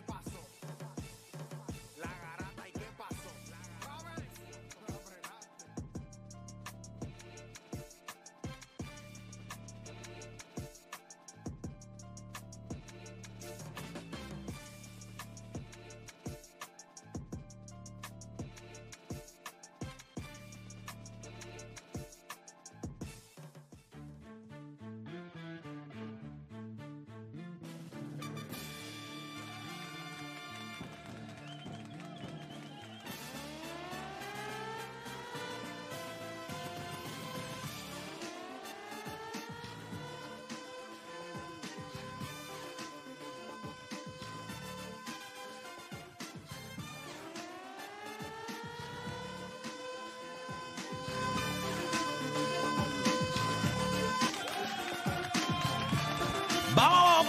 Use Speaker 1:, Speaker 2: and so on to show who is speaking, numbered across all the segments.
Speaker 1: ¿Y qué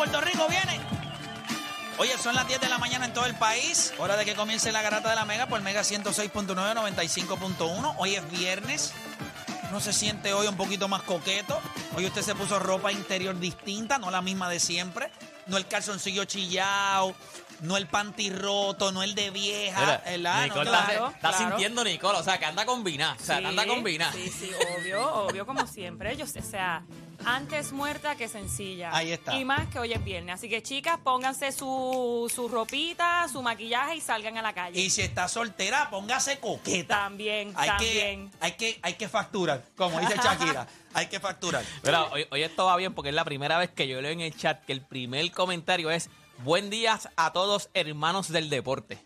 Speaker 2: Puerto Rico viene. Oye, son las 10 de la mañana en todo el país. Hora de que comience la garata de la Mega por Mega 106.9, 95.1. Hoy es viernes. No se siente hoy un poquito más coqueto. Hoy usted se puso ropa interior distinta, no la misma de siempre. No el calzoncillo chillado, no el panty roto, no el de vieja.
Speaker 3: Mira,
Speaker 2: ¿verdad? No,
Speaker 3: Nicole
Speaker 2: claro,
Speaker 3: está, está
Speaker 2: claro.
Speaker 3: sintiendo Nicole, o sea, que anda combinada. O sea, que anda
Speaker 4: Sí,
Speaker 3: combinada.
Speaker 4: Sí, sí, obvio, obvio, como siempre. Yo, o sea, antes muerta que sencilla.
Speaker 2: Ahí está.
Speaker 4: Y más que hoy es viernes. Así que, chicas, pónganse su, su ropita, su maquillaje y salgan a la calle.
Speaker 2: Y si está soltera, póngase coqueta.
Speaker 4: También,
Speaker 2: Hay
Speaker 4: también.
Speaker 2: que, hay, que, hay que facturar, como dice Shakira. hay que facturar.
Speaker 3: Mira, hoy, hoy esto va bien porque es la primera vez que yo leo en el chat que el primer comentario es Buen día a todos hermanos del deporte.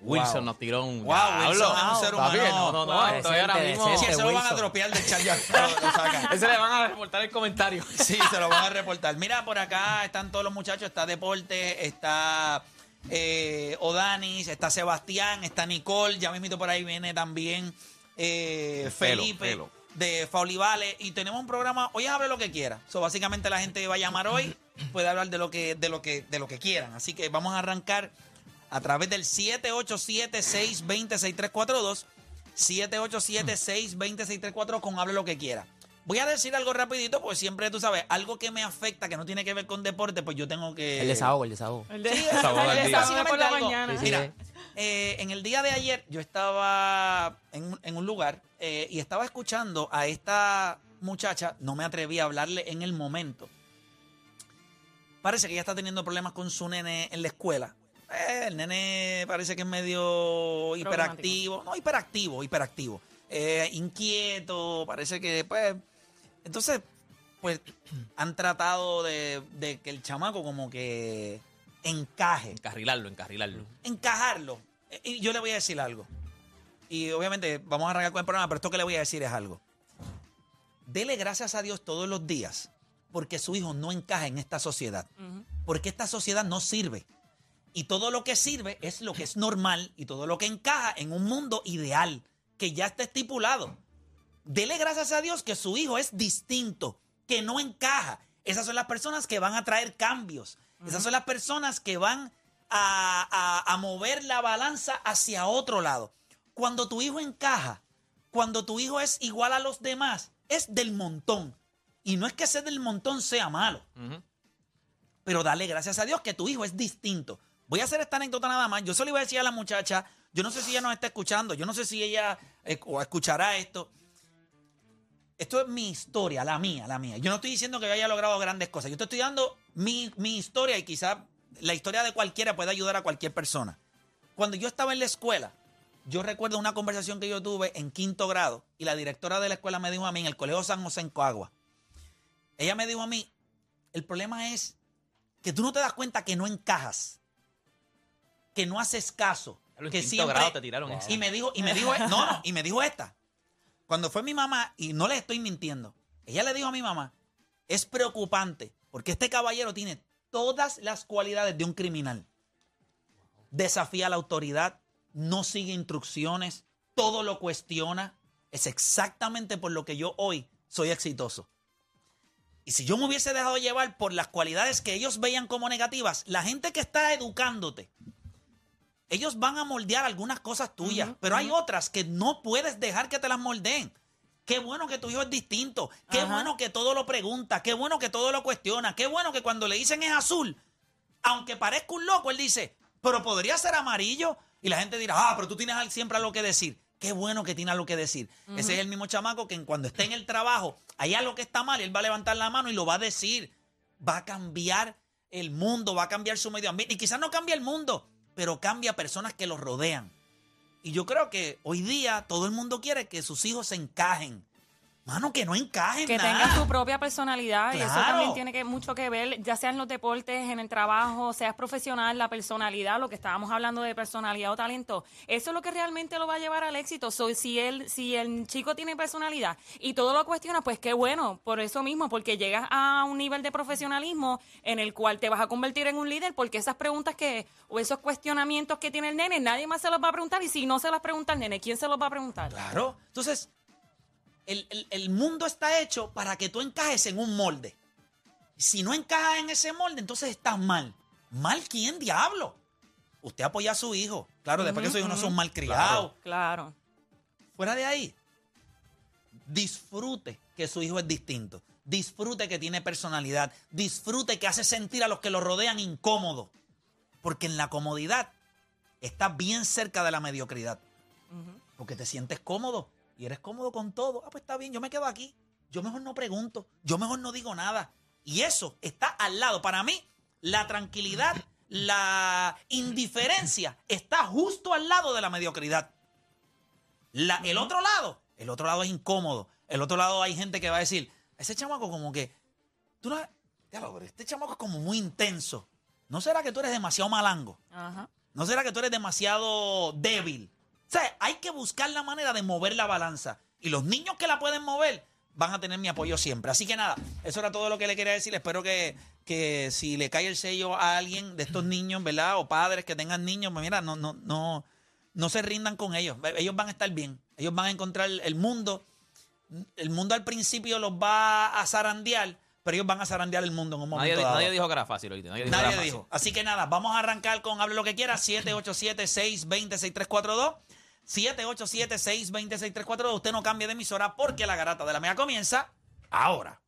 Speaker 3: Wilson
Speaker 2: Wow.
Speaker 3: nos tiró un
Speaker 2: Wow. Wilson es un ser humano.
Speaker 3: No, no, no.
Speaker 5: Wow,
Speaker 3: estoy ahora mismo.
Speaker 2: Si eso lo van a dropear del chat ya, lo, lo sacan.
Speaker 3: Ese le van a reportar el comentario.
Speaker 2: Sí, se lo van a reportar. Mira, por acá están todos los muchachos. Está Deporte, está eh, Odanis, está Sebastián, está Nicole. Ya mismito por ahí viene también eh, Felipe
Speaker 3: Felo.
Speaker 2: de Faulivale. Y tenemos un programa. Hoy hable lo que quiera. So, básicamente la gente va a llamar hoy. Puede hablar de lo que, de lo que, de lo que quieran. Así que vamos a arrancar a través del 787-620-6342. 787-620-6342 con hable lo que quiera. Voy a decir algo rapidito, porque siempre tú sabes, algo que me afecta, que no tiene que ver con deporte, pues yo tengo que...
Speaker 5: El desahogo, el desahogo.
Speaker 4: El de,
Speaker 2: Sí,
Speaker 4: el
Speaker 3: Desahogo
Speaker 4: por la
Speaker 2: algo.
Speaker 4: mañana.
Speaker 5: Sí, sí.
Speaker 2: Mira, eh, en el día de ayer yo estaba en, un- en un lugar eh, y estaba escuchando a esta muchacha, no me atreví a hablarle en el momento. Parece que ella está teniendo problemas con su nene en la escuela. Eh, el nene parece que es medio hiperactivo. No, hiperactivo, hiperactivo. Eh, inquieto, parece que, pues. Entonces, pues, han tratado de, de que el chamaco como que encaje
Speaker 3: Encarrilarlo, encarrilarlo.
Speaker 2: encajarlo. Eh, Y yo le voy a decir algo. Y obviamente vamos a arrancar con el programa, pero esto que le voy a decir es algo. Dele gracias a Dios todos los días porque su hijo no encaja en esta sociedad. Porque esta sociedad no sirve. Y todo lo que sirve es lo que es normal y todo lo que encaja en un mundo ideal que ya está estipulado. Dele gracias a Dios que su hijo es distinto, que no encaja. Esas son las personas que van a traer cambios. Esas son las personas que van a, a- a mover la balanza hacia otro lado. Cuando tu hijo encaja, cuando tu hijo es igual a los demás, es del montón. Y no es que ser del montón sea malo, pero dale gracias a Dios que tu hijo es distinto. Voy a hacer esta anécdota nada más. Yo solo iba a decir a la muchacha, yo no sé si ella nos está escuchando, yo no sé si ella eh, o escuchará esto. esto es mi historia, la mía, la mía. Yo no estoy diciendo que yo haya logrado grandes cosas. Yo te estoy dando mi, mi historia y quizás la historia de cualquiera puede ayudar a cualquier persona. Cuando yo estaba en la escuela, yo recuerdo una conversación que yo tuve en quinto grado y la directora de la escuela me dijo a mí en el Colegio San José en Coagua. Ella me dijo a mí, el problema es que tú no te das cuenta que no encajas, que no haces caso, que
Speaker 3: grado te tiraron
Speaker 2: y me dijo y me dijo no, no, y me dijo esta. Cuando fue mi mamá y no le estoy mintiendo. Ella le dijo a mi mamá, "Es preocupante porque este caballero tiene todas las cualidades de un criminal. Desafía a la autoridad, no sigue instrucciones, todo lo cuestiona. Es exactamente por lo que yo hoy soy exitoso. Y si yo me hubiese dejado llevar por las cualidades que ellos veían como negativas, la gente que está educándote, ellos van a moldear algunas cosas tuyas, pero hay otras que no puedes dejar que te las moldeen. Qué bueno que tu hijo es distinto, qué
Speaker 4: Ajá.
Speaker 2: bueno que todo lo pregunta, qué bueno que todo lo cuestiona, qué bueno que cuando le dicen es azul, aunque parezca un loco, él dice, pero podría ser amarillo. Y la gente dirá, ah, pero tú tienes siempre algo que decir. Qué bueno que tiene algo que decir. Ese es el mismo chamaco que cuando esté en el trabajo, hay algo que está mal, y él va a levantar la mano y lo va a decir. Va a cambiar el mundo, va a cambiar su medio ambiente. Y quizás no cambia el mundo, pero cambia personas que los rodean. Y yo creo que hoy día todo el mundo quiere que sus hijos se encajen. Mano, que no encajen
Speaker 4: Que
Speaker 2: nada.
Speaker 4: tenga su propia personalidad y eso
Speaker 2: Claro.
Speaker 4: también tiene que, mucho que ver, ya sea en los deportes, en el trabajo, seas profesional, la personalidad, lo que estábamos hablando de personalidad o talento, eso es lo que realmente lo va a llevar al éxito. So, si él, si el chico tiene personalidad y todo lo cuestiona, pues qué bueno, por eso mismo, porque llegas a un nivel de profesionalismo en el cual te vas a convertir en un líder, porque esas preguntas que, o esos cuestionamientos que tiene el nene, nadie más se los va a preguntar, y si no se las pregunta el nene, ¿quién se los va a preguntar?
Speaker 2: Claro. Entonces, el, el- el mundo está hecho para que tú encajes en un molde. Si no encajas en ese molde, entonces estás mal. ¿Mal quién, diablo? Usted apoya a su hijo. Claro, después que su hijo no son malcriados.
Speaker 4: Claro.
Speaker 2: Fuera de ahí, disfrute que su hijo es distinto. Disfrute que tiene personalidad. Disfrute que hace sentir a los que lo rodean incómodo. Porque en la comodidad estás bien cerca de la mediocridad. Porque te sientes cómodo y eres cómodo con todo. Ah, pues está bien, yo me quedo aquí. Yo mejor no pregunto. Yo mejor no digo nada. Y eso está al lado. Para mí, la tranquilidad, la indiferencia está justo al lado de la mediocridad. La- el otro lado, el otro lado es incómodo. El otro lado hay gente que va a decir, ese chamaco como que, tú no, este chamaco es como muy intenso. ¿No será que tú eres demasiado malango?
Speaker 4: Ajá.
Speaker 2: ¿No será que tú eres demasiado débil? O sea, hay que buscar la manera de mover la balanza. Y los niños que la pueden mover van a tener mi apoyo siempre. Así que nada, eso era todo lo que le quería decir. Espero que, que si le cae el sello a alguien de estos niños, ¿verdad? O padres que tengan niños, pues mira, no, no, no, no se rindan con ellos. Ellos van a estar bien. Ellos van a encontrar el mundo. El mundo al principio los va a zarandear, pero ellos van a zarandear el mundo en un momento
Speaker 3: Nadie, di-
Speaker 2: dado.
Speaker 3: nadie dijo que era fácil, oíste. Nadie dijo que
Speaker 2: Nadie
Speaker 3: era fácil.
Speaker 2: dijo. Así que nada, vamos a arrancar con Hable lo que quiera. 787-620-6342. 787-620-6342. Usted no cambie de emisora porque la garata de la mega comienza ahora.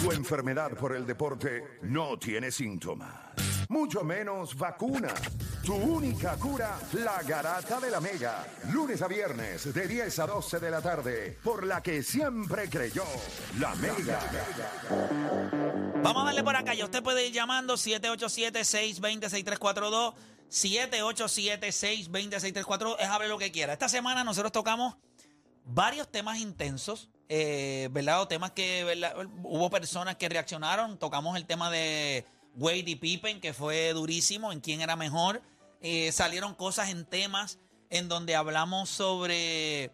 Speaker 5: Tu enfermedad por el deporte no tiene síntomas, mucho menos vacuna. Tu única cura, la garata de la mega. Lunes a viernes de 10 a 12 de la tarde, por la que siempre creyó, la mega.
Speaker 2: Vamos a darle por acá. Ya usted puede ir llamando 787-620-6342. 787-620-6342. Es hable lo que quiera. Esta semana nosotros tocamos varios temas intensos, eh, ¿verdad? O temas que hubo personas que reaccionaron. Tocamos el tema de Wade y Pippen, que fue durísimo, en quién era mejor. Eh, salieron cosas en temas en donde hablamos sobre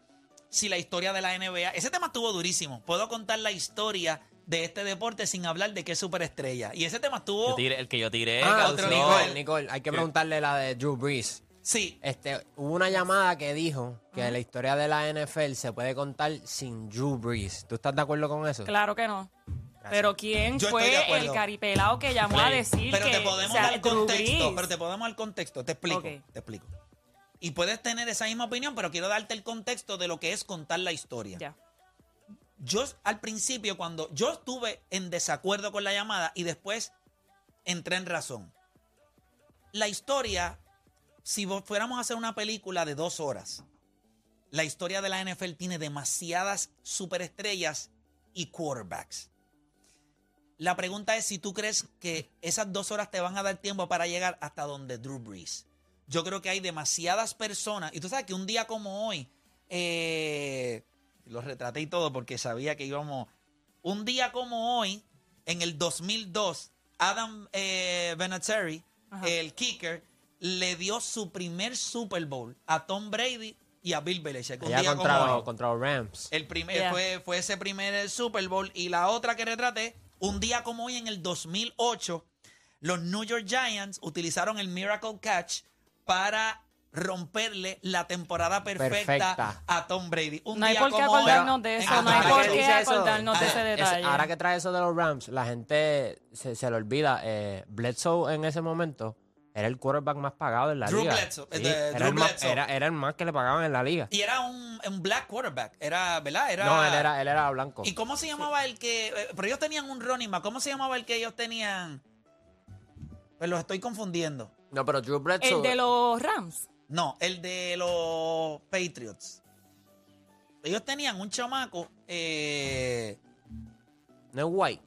Speaker 2: si la historia de la NBA. Ese tema estuvo durísimo. Puedo contar la historia de este deporte sin hablar de qué superestrella. Y ese tema estuvo.
Speaker 3: Yo tiré- el que yo tiré.
Speaker 6: Ah,
Speaker 3: causó-
Speaker 2: otro
Speaker 6: Nicole, Nicole, hay que preguntarle la de Drew Brees.
Speaker 2: Sí,
Speaker 6: Este, hubo una llamada que dijo que la historia de la NFL se puede contar sin Drew Brees. ¿Tú estás de acuerdo con eso?
Speaker 4: Claro que no. Pero ¿quién
Speaker 2: Yo estoy de
Speaker 4: fue
Speaker 2: acuerdo.
Speaker 4: el caripelado que llamó a
Speaker 3: Play.
Speaker 4: decir
Speaker 2: pero
Speaker 4: que
Speaker 2: te podemos
Speaker 4: o sea,
Speaker 2: dar
Speaker 4: Drew
Speaker 2: contexto.
Speaker 4: Brees?
Speaker 2: Pero te podemos dar contexto. Te explico.
Speaker 4: Ok.
Speaker 2: Te explico. Y puedes tener esa misma opinión, pero quiero darte el contexto de lo que es contar la historia.
Speaker 4: Ya.
Speaker 2: Yo al principio, cuando yo estuve en desacuerdo con la llamada y después entré en razón. La historia, si fuéramos a hacer una película de dos horas, la historia de la NFL tiene demasiadas superestrellas y quarterbacks. La pregunta es si tú crees que esas dos horas te van a dar tiempo para llegar hasta donde Drew Brees. Yo creo que hay demasiadas personas. Y tú sabes que un día como hoy, eh, los retraté y todo porque sabía que íbamos. Un día como hoy, en el 2002, Adam eh, Vinatieri, el kicker, le dio su primer Super Bowl a Tom Brady y a Bill Belichick. Un día
Speaker 6: contra,
Speaker 2: como hoy.
Speaker 6: contra los Rams.
Speaker 2: El primer,
Speaker 4: Yeah.
Speaker 2: fue, fue ese primer Super Bowl. Y la otra que retraté, un día como hoy, en el 2008, los New York Giants utilizaron el Miracle Catch para romperle la temporada perfecta,
Speaker 6: Perfecta.
Speaker 2: a Tom Brady. Un
Speaker 4: No hay
Speaker 2: día
Speaker 4: por qué
Speaker 2: como hoy,
Speaker 4: acordarnos de eso, no hay por qué
Speaker 6: dice eso,
Speaker 4: acordarnos de ese
Speaker 6: ah, es-
Speaker 4: detalle.
Speaker 6: ahora que trae eso de los Rams, la gente se, se le olvida. Eh, Bledsoe en ese momento era el quarterback más pagado en la
Speaker 2: Drew
Speaker 6: liga.
Speaker 2: Bledsoe,
Speaker 6: Sí,
Speaker 2: eh, de-
Speaker 6: era,
Speaker 2: Drew
Speaker 6: el más,
Speaker 2: Bledsoe.
Speaker 6: era, era el más que le pagaban en la liga.
Speaker 2: Y era un, un black quarterback. Era, ¿verdad? Era,
Speaker 6: No, él era, él era blanco.
Speaker 2: ¿Y cómo se llamaba el que.? eh, Pero ellos tenían un running back. ¿Cómo se llamaba el que ellos tenían? Pues los estoy confundiendo.
Speaker 6: No, pero Drew Bledsoe.
Speaker 4: El de los Rams.
Speaker 2: No, el de los Patriots. Ellos tenían un chamaco. eh,
Speaker 6: No es White.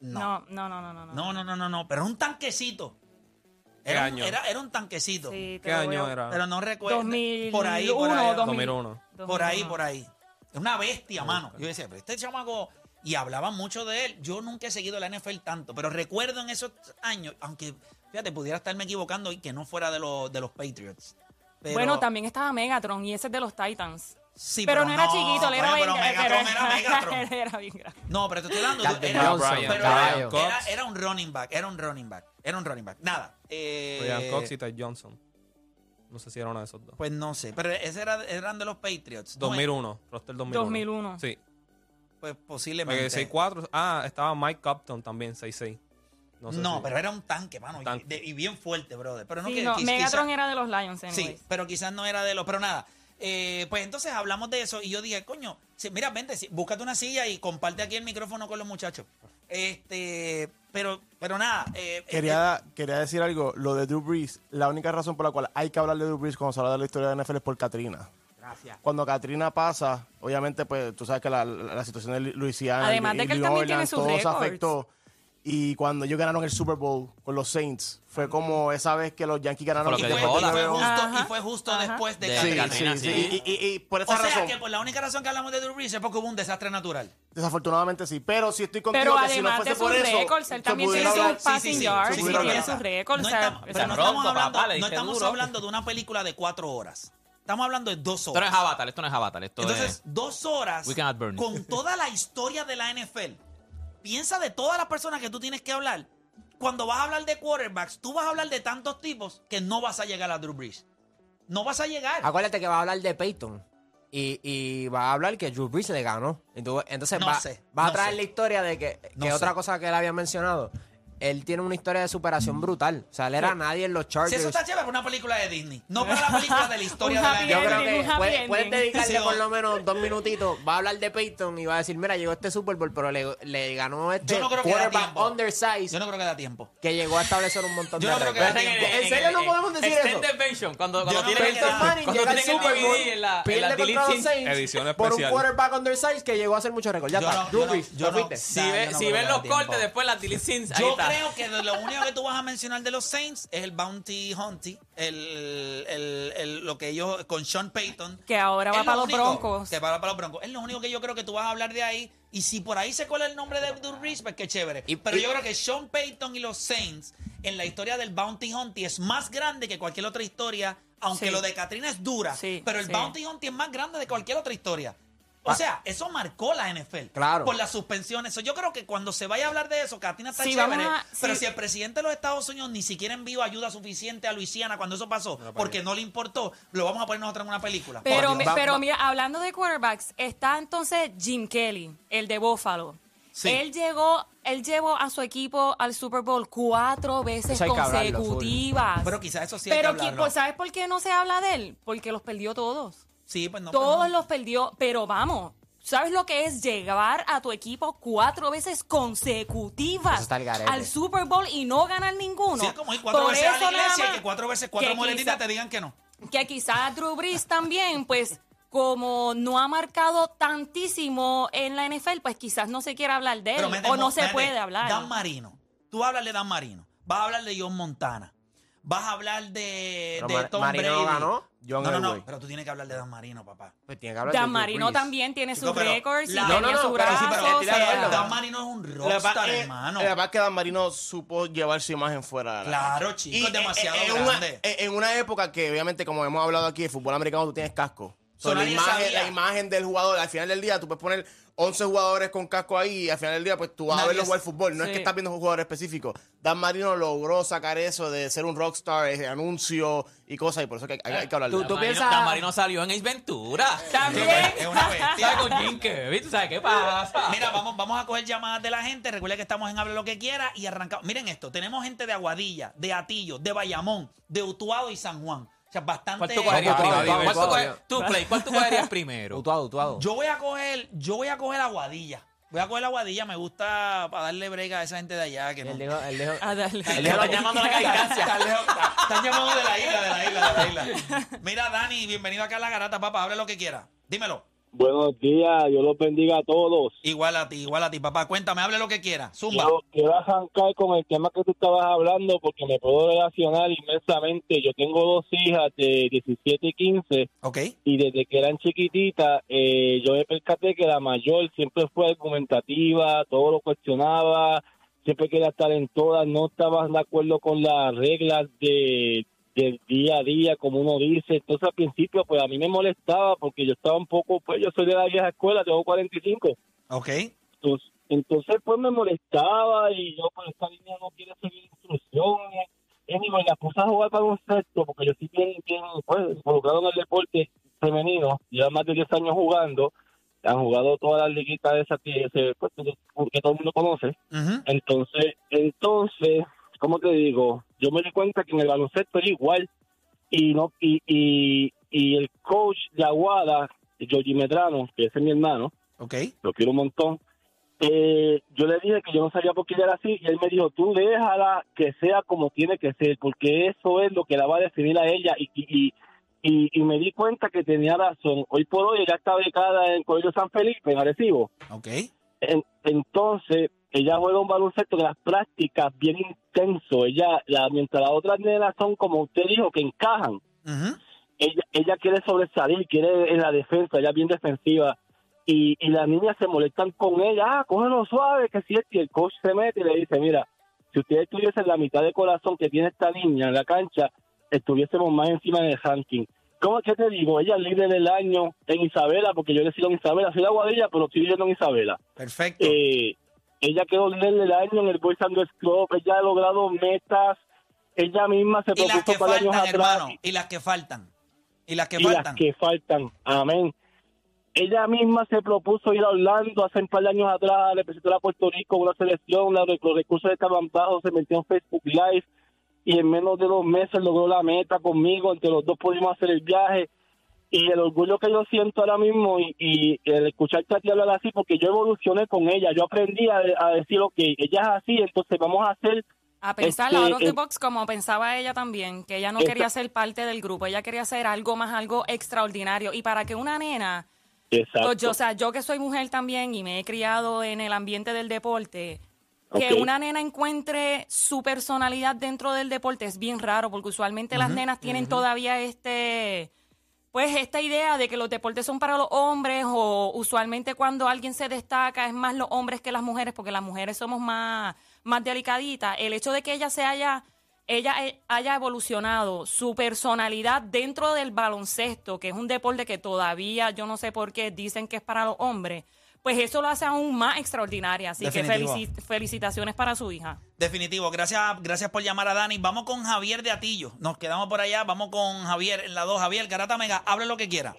Speaker 2: no.
Speaker 4: No, no, no, no, no. no.
Speaker 2: No, no, no. Pero un tanquecito.
Speaker 7: ¿Qué
Speaker 2: Era, un,
Speaker 7: año?
Speaker 2: era, era un tanquecito.
Speaker 4: Sí,
Speaker 7: ¿Qué año
Speaker 4: a-
Speaker 7: era?
Speaker 2: Pero no recuerdo.
Speaker 4: 2001,
Speaker 2: por ahí, por ahí.
Speaker 4: 2000.
Speaker 7: 2001.
Speaker 2: Por ahí,
Speaker 4: 2001.
Speaker 2: por ahí. Es una bestia, mano. Yo decía, pero este chamaco. Y hablaban mucho de él. Yo nunca he seguido la NFL tanto, pero recuerdo en esos años, aunque, fíjate, pudiera estarme equivocando y que no fuera de, los de los Patriots. Pero-
Speaker 4: Bueno, también estaba Megatron y ese es de los Titans.
Speaker 2: Sí,
Speaker 4: pero, no era
Speaker 2: no,
Speaker 4: chiquito, él era bien
Speaker 2: pero
Speaker 4: grande.
Speaker 2: Megatron era Megatron.
Speaker 4: él era bien grande.
Speaker 2: No, pero te estoy hablando. Era, pero era, era, era un running back, era un running back, era un running back. Nada. eh,
Speaker 7: Brian Cox y Ty Johnson. No sé si era uno de esos dos.
Speaker 2: Pues no sé, pero ese era, eran de los Patriots. No,
Speaker 7: 2001. Roster 2001.
Speaker 4: 2001.
Speaker 7: Sí.
Speaker 2: Pues
Speaker 7: Porque
Speaker 2: posiblemente.
Speaker 7: 6'4". Ah, estaba Mike Compton también, 6'6".
Speaker 2: No,
Speaker 7: sé si-
Speaker 2: pero era un tanque, mano. y-
Speaker 7: Tanque.
Speaker 2: de- Y, bien fuerte, brother. Pero no
Speaker 4: Sí,
Speaker 2: que
Speaker 4: no,
Speaker 2: quiz-
Speaker 4: Megatron
Speaker 2: quizá-
Speaker 4: era de los Lions,
Speaker 2: Sí,
Speaker 4: anyways.
Speaker 2: pero quizás no era de los. Pero nada. eh, pues entonces hablamos de eso y yo dije, coño, sí, mira, vente, sí, búscate una silla y comparte aquí el micrófono con los muchachos. Este, pero, pero nada. eh,
Speaker 8: Quería, quería decir algo, lo de Drew Brees, la única razón por la cual hay que hablar de Drew Brees cuando se habla de la historia de la NFL es por Katrina.
Speaker 6: Gracias.
Speaker 8: Cuando Katrina pasa, obviamente, pues tú sabes que la, la- la situación de Luisiana
Speaker 4: Además
Speaker 8: y
Speaker 4: de que él
Speaker 8: New
Speaker 4: también tiene
Speaker 8: Orleans,
Speaker 4: sus
Speaker 8: todo se afectó. Y cuando ellos ganaron el Super Bowl con los Saints, fue como esa vez que los Yankees ganaron
Speaker 7: que
Speaker 2: fue,
Speaker 7: dejó
Speaker 2: y fue justo,
Speaker 4: Ajá.
Speaker 2: y fue justo
Speaker 4: Ajá.
Speaker 2: después de,
Speaker 3: De
Speaker 8: Sí,
Speaker 2: Katrina.
Speaker 8: sí,
Speaker 3: Katrina,
Speaker 8: sí.
Speaker 3: sí.
Speaker 8: Y, y- y por esa
Speaker 2: O sea
Speaker 8: razón,
Speaker 2: que por la única razón que hablamos de Drew Brees es porque hubo un desastre natural.
Speaker 8: desafortunadamente sí. Pero sí estoy contigo
Speaker 4: Pero
Speaker 8: que si no
Speaker 4: además de
Speaker 8: fuese
Speaker 4: sus
Speaker 8: por eso,
Speaker 4: récords, él
Speaker 8: se
Speaker 4: también tiene sus passing yards y tiene sus récords.
Speaker 2: No,
Speaker 4: o sea,
Speaker 2: estamos, pero no estamos hablando, no estamos hablando de una película de cuatro horas. Estamos hablando de dos
Speaker 3: Esto no
Speaker 2: horas.
Speaker 3: es Avatar, esto no es Avatar, esto
Speaker 2: Entonces,
Speaker 3: es...
Speaker 2: dos horas
Speaker 3: We cannot burn it.
Speaker 2: con toda la historia de la NFL. Piensa de todas las personas que tú tienes que hablar. Cuando vas a hablar de quarterbacks, tú vas a hablar de tantos tipos que no vas a llegar a Drew Brees. No vas a llegar.
Speaker 6: Acuérdate que va a hablar de Peyton. Y, y va a hablar que Drew Brees le ganó. Entonces
Speaker 2: No
Speaker 6: va,
Speaker 2: sé,
Speaker 6: vas
Speaker 2: no
Speaker 6: a traer
Speaker 2: sé.
Speaker 6: la historia de que, que
Speaker 2: No sé.
Speaker 6: otra cosa que él había mencionado. Él tiene una historia de superación brutal. O sea, él era nadie en los
Speaker 2: Si
Speaker 6: Chargers.
Speaker 2: eso está chévere para una película de Disney. No para la película de la historia de la
Speaker 6: Yo creo que puede- puedes dedicarle
Speaker 2: Sí,
Speaker 6: por lo menos dos minutitos. Va a hablar de Peyton y va a decir, mira, llegó este Super Bowl, pero le, le ganó este
Speaker 2: Yo no creo que da
Speaker 6: quarterback
Speaker 2: tiempo.
Speaker 6: undersized
Speaker 2: Yo no creo que da tiempo.
Speaker 6: que llegó a establecer un montón
Speaker 2: Yo
Speaker 6: de
Speaker 2: no creo que
Speaker 6: récords.
Speaker 2: da tiempo.
Speaker 6: ¿En serio no podemos decir eso?
Speaker 3: Extended Version, cuando, cuando tienen el,
Speaker 6: Manning
Speaker 3: cuando
Speaker 6: llega al
Speaker 3: tienen el
Speaker 6: Super Bowl,
Speaker 3: DVD en la, en la delete
Speaker 6: los. Saints
Speaker 7: Edición
Speaker 6: por un
Speaker 7: especial.
Speaker 6: quarterback undersized que llegó a hacer muchos récords. Ya
Speaker 2: Yo
Speaker 6: está,
Speaker 2: no,
Speaker 6: Drew
Speaker 2: yo no,
Speaker 6: Brees,
Speaker 2: yo
Speaker 6: te
Speaker 2: no.
Speaker 6: fuiste.
Speaker 3: Si,
Speaker 2: Nah,
Speaker 3: ve-
Speaker 2: yo no
Speaker 3: si
Speaker 2: creo
Speaker 3: ven
Speaker 2: da
Speaker 3: los
Speaker 2: tiempo.
Speaker 3: cortes, después las delete scenes, ahí
Speaker 2: Yo
Speaker 3: está.
Speaker 2: creo que de lo único que tú vas a mencionar de los Saints es el Bounty Hunty, el, el- el- lo que ellos con Sean Payton.
Speaker 4: Que ahora va
Speaker 2: Es lo
Speaker 4: para los
Speaker 2: único
Speaker 4: Broncos.
Speaker 2: Que va para los Broncos. Es lo único que yo creo que tú vas a hablar de ahí. Y si por ahí se cuela el nombre de Drew Brees, pues qué chévere.
Speaker 6: Y-
Speaker 2: Pero
Speaker 6: y-
Speaker 2: yo creo que Sean Payton y los Saints en la historia del Bounty Hunty es más grande que cualquier otra historia. Aunque
Speaker 4: Sí.
Speaker 2: lo de Katrina es dura.
Speaker 4: Sí,
Speaker 2: pero el
Speaker 4: sí.
Speaker 2: Bounty Hunty es más grande de cualquier otra historia. O sea, eso marcó la NFL.
Speaker 6: Claro.
Speaker 2: Por las suspensiones. Yo creo que cuando se vaya a hablar de eso, Katrina está
Speaker 4: Sí,
Speaker 2: chévere.
Speaker 4: a-
Speaker 2: pero
Speaker 4: sí.
Speaker 2: si el presidente de los Estados Unidos ni siquiera envió ayuda suficiente a Luisiana cuando eso pasó, porque no le importó, lo vamos a poner nosotros en una película.
Speaker 4: Pero, pero mira, hablando de quarterbacks, está entonces Jim Kelly, el de Buffalo.
Speaker 2: Sí.
Speaker 4: Él llegó, él llevó a su equipo al Super Bowl cuatro veces
Speaker 6: hablarlo,
Speaker 4: consecutivas.
Speaker 2: Pero quizás eso sí hay
Speaker 4: Pero
Speaker 2: que hablarlo.
Speaker 4: pues, ¿sabes por qué no se habla de él? Porque los perdió todos.
Speaker 2: sí, pues no. pues
Speaker 4: todos
Speaker 2: no.
Speaker 4: los perdió, pero vamos. ¿Sabes lo que es llevar a tu equipo cuatro veces consecutivas
Speaker 6: al
Speaker 4: Super Bowl y no ganar ninguno?
Speaker 2: Sí, como ir cuatro
Speaker 4: Por
Speaker 2: veces a la iglesia y que cuatro veces cuatro moletitas te digan que no.
Speaker 4: que quizás Drew Brees también, pues como no ha marcado tantísimo en la NFL, pues quizás no se quiera hablar de él
Speaker 2: Pero
Speaker 4: o no se
Speaker 2: mete,
Speaker 4: puede hablar.
Speaker 2: Dan Marino. Tú hablas de Dan Marino. Vas a hablar de John Montana. Vas a hablar de, de
Speaker 6: Mar-
Speaker 2: Tom
Speaker 6: Marino
Speaker 2: Brady.
Speaker 6: ganó.
Speaker 8: John
Speaker 2: no, no, no. Pero tú tienes que hablar de Dan Marino, papá.
Speaker 6: Pues tiene que hablar de
Speaker 4: Dan Marino también tiene sus récords y
Speaker 6: No, no, sí,
Speaker 4: o sea,
Speaker 6: acuerdo.
Speaker 2: Dan Marino es un rockstar, hermano.
Speaker 8: La verdad es que Dan Marino supo llevar su imagen fuera. de la-
Speaker 2: Claro, chico,
Speaker 8: Y
Speaker 2: es demasiado
Speaker 8: en, en una,
Speaker 2: grande.
Speaker 8: en una época que, obviamente, como hemos hablado aquí, de fútbol americano, tú tienes casco.
Speaker 2: So,
Speaker 8: la, imagen, la imagen del jugador, al final del día, tú puedes poner 11 jugadores con casco ahí y al final del día, pues tú vas
Speaker 2: Nadie
Speaker 8: a verlo
Speaker 2: es-
Speaker 8: jugar fútbol. No es que estás viendo un jugador específico. Dan Marino logró sacar eso de ser un rockstar, ese anuncio y cosas, y por eso que hay, que hablar de
Speaker 6: Tú- piensas-
Speaker 3: Dan Marino salió en Ace Ventura.
Speaker 4: También.
Speaker 2: Es una bestia.
Speaker 3: ¿Sabes con Jim Kevin? ¿Tú sabes qué pasa?
Speaker 2: Mira, vamos, vamos a coger llamadas de la gente. Recuerda que estamos en Hable lo que quiera y arrancamos. Miren esto, tenemos gente de Aguadilla, de Atillo, de Bayamón, de Utuado y San Juan. O sea, bastante.
Speaker 3: ¿Cuál tú cogerías primero?
Speaker 6: vamos,
Speaker 3: ¿Cuál tú Play, ¿cuál tú cogerías primero?
Speaker 6: Utuado, utuado.
Speaker 2: Yo voy a coger, yo voy a coger Aguadilla. Voy a coger Aguadilla, me gusta para darle brega a esa gente de allá que no.
Speaker 6: Él dijo, él dijo,
Speaker 4: A darle.
Speaker 6: él dijo-
Speaker 3: Están llamando a la distancia.
Speaker 2: Están llamando de la isla, de la isla, de la isla. Mira, Dani, bienvenido acá a la garata, papá. Hable lo que quiera. Dímelo.
Speaker 9: Buenos días, Dios los bendiga a todos.
Speaker 2: Igual a ti, igual a ti, papá. Cuéntame, hable lo que quiera. Zumba.
Speaker 9: Yo quiero arrancar con el tema que tú estabas hablando porque me puedo relacionar inmensamente. Yo tengo dos hijas de 17 y 15
Speaker 2: Ok.
Speaker 9: y desde que eran chiquititas eh, yo me percaté que la mayor siempre fue argumentativa, todo lo cuestionaba, siempre quería estar en todas, no estaba de acuerdo con las reglas de del día a día, como uno dice. Entonces al principio pues a mí me molestaba porque yo estaba un poco, pues yo soy de la vieja escuela, tengo 45.
Speaker 2: Ok.
Speaker 9: Entonces, entonces pues me molestaba y yo pues esta niña no quiere seguir instrucciones. Anyway, la puse a jugar baloncesto porque yo sí bien, bien pues, involucrado en el deporte femenino, lleva más de 10 años jugando, han jugado todas las liguitas esas que, pues, que todo el mundo conoce. Entonces, entonces, ¿cómo te digo? Yo me di cuenta que en el baloncesto era igual y no y, y, y el coach de Aguada, Georgie Medrano, que ese es mi hermano,
Speaker 2: Ok.
Speaker 9: lo quiero un montón. Eh, yo le dije que yo no sabía por qué ella era así y él me dijo, tú déjala que sea como tiene que ser, porque eso es lo que la va a definir a ella y, y, y, y me di cuenta que tenía razón. Hoy por hoy ella está becada en el Colegio San Felipe, en Arecibo.
Speaker 2: Ok.
Speaker 9: En- entonces, ella juega un baloncesto de las prácticas bien intenso. Ella, la, mientras las otras nenas son como usted dijo, que encajan ella, ella quiere sobresalir, quiere en la defensa, ella es bien defensiva. Y, y las niñas se molestan con ella, ah, cógelo suave, que si es que el coach se mete y le dice, mira, si ustedes tuviesen la mitad de corazón que tiene esta niña en la cancha, estuviésemos más encima en el ranking. ¿Cómo es que te digo? Ella es líder del año en Isabela, porque yo le sigo en Isabela, soy de Aguadilla, pero estoy viviendo en Isabela.
Speaker 2: Perfecto.
Speaker 9: Eh, ella quedó líder del año en el Boys and Girls Club, ella ha logrado metas, ella misma se propuso para años atrás
Speaker 2: hermano. Y las que faltan. Y las que
Speaker 9: y
Speaker 2: faltan.
Speaker 9: las que faltan. Amén. Ella misma se propuso ir a Orlando hace un par de años atrás, le presentó a Puerto Rico una selección, la- los recursos estaban bajos, se metió en Facebook Live y en menos de dos meses logró la meta conmigo, entre los dos pudimos hacer el viaje y el orgullo que yo siento ahora mismo y, y el escucharte a ti hablar así, porque yo evolucioné con ella, yo aprendí a, a decir, ok, ella es así, entonces vamos a hacer
Speaker 4: A pensar
Speaker 9: Este,
Speaker 4: out of the
Speaker 9: eh,
Speaker 4: box como pensaba ella también, que ella no quería ser parte del grupo, ella quería hacer algo más, algo extraordinario. Y para que una nena,
Speaker 9: exacto.
Speaker 4: pues yo, o sea, yo que soy mujer también y me he criado en el ambiente del deporte, que una nena encuentre su personalidad dentro del deporte es bien raro, porque usualmente las nenas tienen todavía este pues esta idea de que los deportes son para los hombres o usualmente cuando alguien se destaca es más los hombres que las mujeres porque las mujeres somos más más delicaditas. El hecho de que ella se haya ella eh, haya evolucionado su personalidad dentro del baloncesto, que es un deporte que todavía yo no sé por qué dicen que es para los hombres, pues eso lo hace aún más extraordinaria. Así que felici- felicitaciones para su hija.
Speaker 2: Definitivo. Gracias, gracias por llamar a Dani. Vamos con Javier de Atillo. Nos quedamos por allá. Vamos con Javier en la 2. Javier, Garata Mega, hable lo que quiera.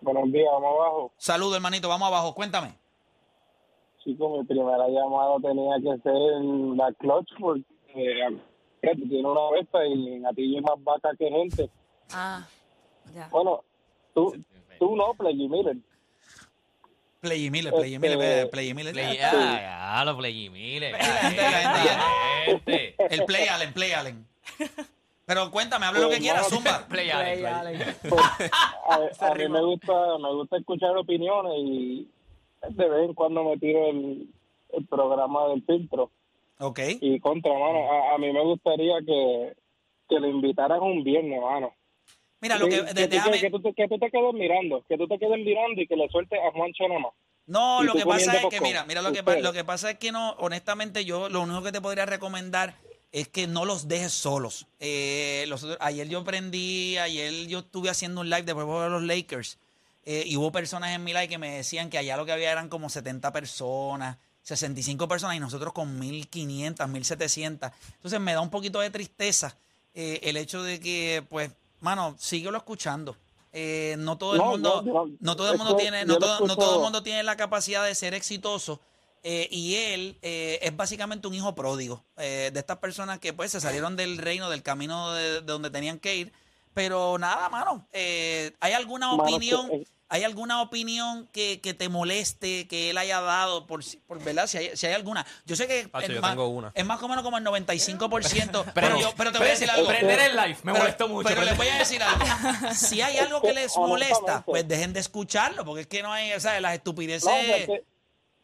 Speaker 9: Buenos días, vamos abajo.
Speaker 2: Saludos, hermanito. Vamos abajo. Cuéntame.
Speaker 9: Chico, mi primera llamada tenía que ser en la clutch porque eh, tiene una besta y a ti hay más vaca que gente.
Speaker 4: Ah, ya.
Speaker 9: Bueno, tú, tú no, Play Miller.
Speaker 2: Play Miller, Play
Speaker 9: Este,
Speaker 2: Miller, Play Miller.
Speaker 3: Play, ah, ya, los Play Miller.
Speaker 2: El Play Allen, Play Allen. Pero cuéntame, hable lo que quieras, Zumba.
Speaker 3: Play, play.
Speaker 9: Pues, a, a mí me gusta, me gusta escuchar opiniones y de vez en cuando me tiro el, el programa del filtro.
Speaker 2: Ok.
Speaker 9: Y contra, mano, a, a mí me gustaría que, que le invitaran un viernes, mano.
Speaker 2: Mira, lo que,
Speaker 9: que,
Speaker 2: déjame-
Speaker 9: que, tú, te- que tú te quedes mirando, que tú te quedes mirando y que le sueltes a Juan Chenema.
Speaker 2: No, lo que pasa es que, mira, mira lo que, lo pasa es que no, honestamente, yo lo único que te podría recomendar es que no los dejes solos. Eh, los ayer yo prendí, ayer yo estuve haciendo un live de de los Lakers eh, y hubo personas en mi live que me decían que allá lo que había eran como 70 personas, 65 personas y nosotros con 1500, 1700. Entonces me da un poquito de tristeza eh, el hecho de que, pues, mano, síguelo escuchando. Eh, no todo el
Speaker 9: No,
Speaker 2: mundo,
Speaker 9: no, no,
Speaker 2: no todo el mundo tiene, no todo, no todo el mundo tiene la capacidad de ser exitoso. eh, y él eh, es básicamente un hijo pródigo de estas personas que pues se salieron del reino, del camino de, de donde tenían que ir. Pero nada, mano, ¿hay alguna
Speaker 9: Mano,
Speaker 2: opinión?
Speaker 9: que- eh,
Speaker 2: ¿Hay alguna opinión que, que te moleste, que él haya dado, por, si- por verdad? Si hay, si hay alguna. Yo sé que
Speaker 7: Pacho,
Speaker 2: es,
Speaker 7: yo
Speaker 2: más,
Speaker 7: tengo una.
Speaker 2: es más o menos como el 95%, pero, yo, pero te voy a decir algo.
Speaker 3: Prender el live, me
Speaker 2: Pero-
Speaker 3: molestó mucho.
Speaker 2: Pero les voy a decir algo. Si hay algo que les molesta, pues dejen de escucharlo, porque es que no hay, o sea, las estupideces.
Speaker 9: No, que